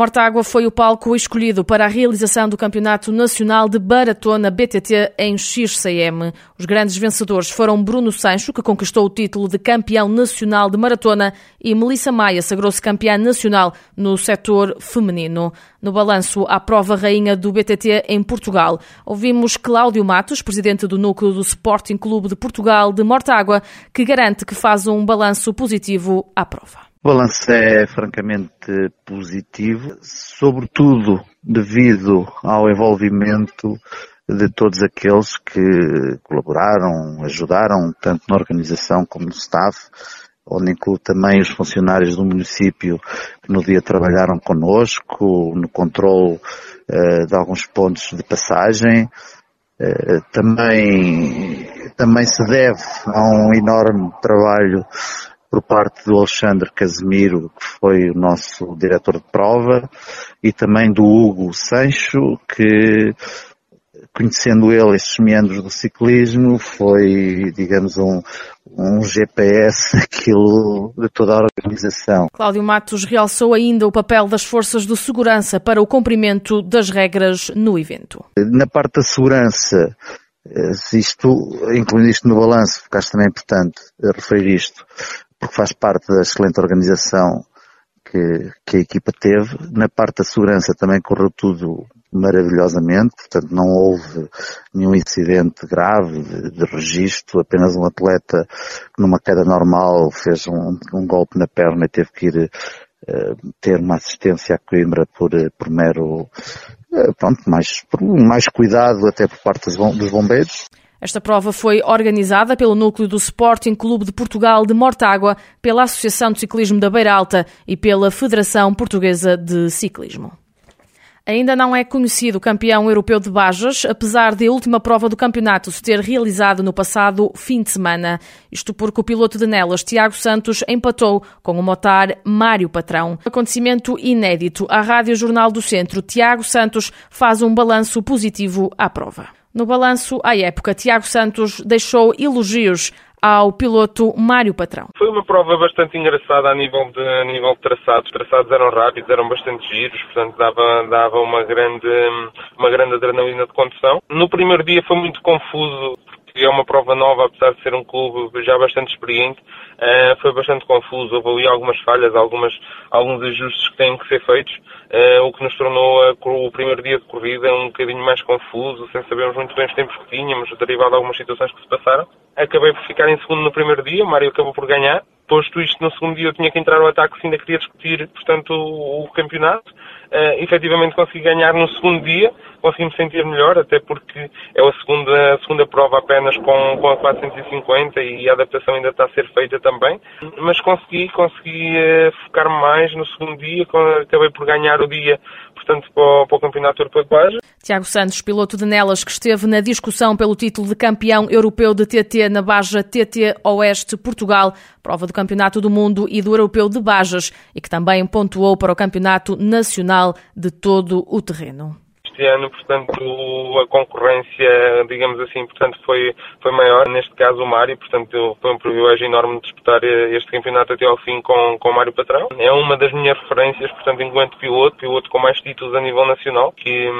Mortágua foi o palco escolhido para a realização do Campeonato Nacional de Baratona BTT em XCM. Os grandes vencedores foram Bruno Sancho, que conquistou o título de campeão nacional de maratona, e Melissa Maia sagrou-se campeã nacional no setor feminino. No balanço à prova rainha do BTT em Portugal, ouvimos Cláudio Matos, presidente do núcleo do Sporting Clube de Portugal de Mortágua, que garante que faz um balanço positivo à prova. O balanço é francamente positivo, sobretudo devido ao envolvimento de todos aqueles que colaboraram, ajudaram, tanto na organização como no staff, onde incluo também os funcionários do município que no dia trabalharam connosco, no controle uh, de alguns pontos de passagem. Uh, também, também se deve a um enorme trabalho por parte do Alexandre Casemiro, que foi o nosso diretor de prova, e também do Hugo Sancho, que conhecendo ele estes meandros do ciclismo, foi, digamos, um, um GPS aquilo de toda a organização. Cláudio Matos realçou ainda o papel das forças de segurança para o cumprimento das regras no evento. Na parte da segurança, eh, isto, incluindo isto no balanço, porque acho também importante referir isto, porque faz parte da excelente organização que, que a equipa teve. Na parte da segurança também correu tudo maravilhosamente, portanto não houve nenhum incidente grave de, de registro, apenas um atleta numa queda normal fez um, um golpe na perna e teve que ir uh, ter uma assistência a Coimbra por, por mero, uh, pronto, mais, por mais cuidado até por parte dos bombeiros. Esta prova foi organizada pelo núcleo do Sporting Clube de Portugal de Mortágua, pela Associação de Ciclismo da Beira Alta e pela Federação Portuguesa de Ciclismo. Ainda não é conhecido o campeão europeu de Bajas, apesar de a última prova do campeonato se ter realizado no passado fim de semana. Isto porque o piloto de Nelas, Tiago Santos, empatou com o motar Mário Patrão. Acontecimento inédito. A Rádio Jornal do Centro, Tiago Santos, faz um balanço positivo à prova. No balanço à época, Tiago Santos deixou elogios ao piloto Mário Patrão. Foi uma prova bastante engraçada a nível de, a nível de traçados. Os traçados eram rápidos, eram bastante giros, portanto dava, dava uma, grande, uma grande adrenalina de condução. No primeiro dia foi muito confuso é uma prova nova, apesar de ser um clube já bastante experiente, uh, foi bastante confuso. Houve ali algumas falhas, algumas, alguns ajustes que têm que ser feitos, uh, o que nos tornou a, o primeiro dia de corrida um bocadinho mais confuso, sem sabermos muito bem os tempos que tínhamos, derivado de algumas situações que se passaram. Acabei por ficar em segundo no primeiro dia, o Mário acabou por ganhar. Posto isto, no segundo dia eu tinha que entrar ao ataque se ainda queria discutir, portanto, o, o campeonato. Uh, efetivamente consegui ganhar no segundo dia, consegui me sentir melhor, até porque é a segunda, a segunda prova apenas com, com a 450 e a adaptação ainda está a ser feita também. Mas consegui, consegui uh, focar mais no segundo dia, acabei por ganhar o dia, portanto, para o, para o Campeonato Europeu de Baja. Tiago Santos, piloto de Nelas, que esteve na discussão pelo título de campeão europeu de TT na Baja TT Oeste Portugal, prova do Campeonato do Mundo e do Europeu de Bajas, e que também pontuou para o Campeonato Nacional de todo o terreno este ano, portanto, a concorrência, digamos assim, portanto, foi, foi maior. Neste caso, o Mário, portanto, foi um privilégio enorme disputar este campeonato até ao fim com, com o Mário Patrão. É uma das minhas referências, portanto, enquanto piloto, piloto com mais títulos a nível nacional, que,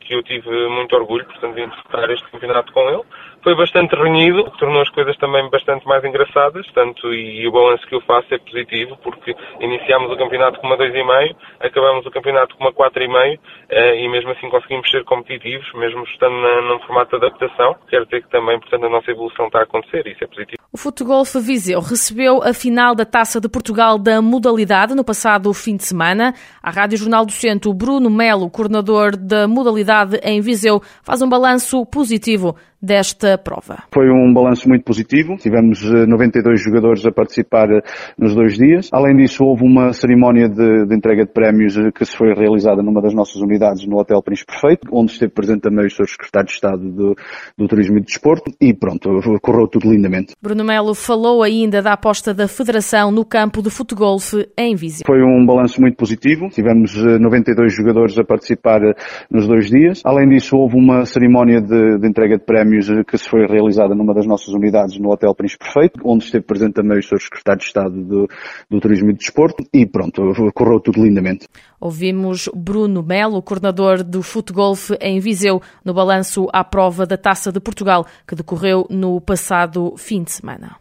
que eu tive muito orgulho, portanto, de disputar este campeonato com ele foi bastante renhido, o que tornou as coisas também bastante mais engraçadas, tanto e, o balanço que eu faço é positivo, porque iniciámos o campeonato com uma 2,5, acabamos o campeonato com uma 4,5 eh, e mesmo assim conseguimos ser competitivos, mesmo estando na, num formato de adaptação. Quero dizer que também, portanto, a nossa evolução está a acontecer e isso é positivo. O Futegolf Viseu recebeu a final da Taça de Portugal da modalidade no passado fim de semana. A Rádio Jornal do Centro, Bruno Melo, coordenador da modalidade em Viseu, faz um balanço positivo desta prova. Foi um balanço muito positivo. Tivemos 92 jogadores a participar nos dois dias. Além disso, houve uma cerimónia de, de entrega de prémios que se foi realizada numa das nossas unidades no Hotel Príncipe Perfeito, onde esteve presente também o Sr. Secretário de Estado do, do Turismo e do Desporto e pronto, correu tudo lindamente. Bruno Melo falou ainda da aposta da Federação no campo de futebol em Viseu. Foi um balanço muito positivo. Tivemos 92 jogadores a participar nos dois dias. Além disso, houve uma cerimónia de, de entrega de prémios que se foi realizada numa das nossas unidades no Hotel Príncipe Perfeito, onde esteve presente também o Sr. Secretário de Estado do, do Turismo e do Desporto e pronto, correu tudo lindamente. Ouvimos Bruno Melo, coordenador do futebol em Viseu, no balanço à prova da Taça de Portugal, que decorreu no passado fim de semana.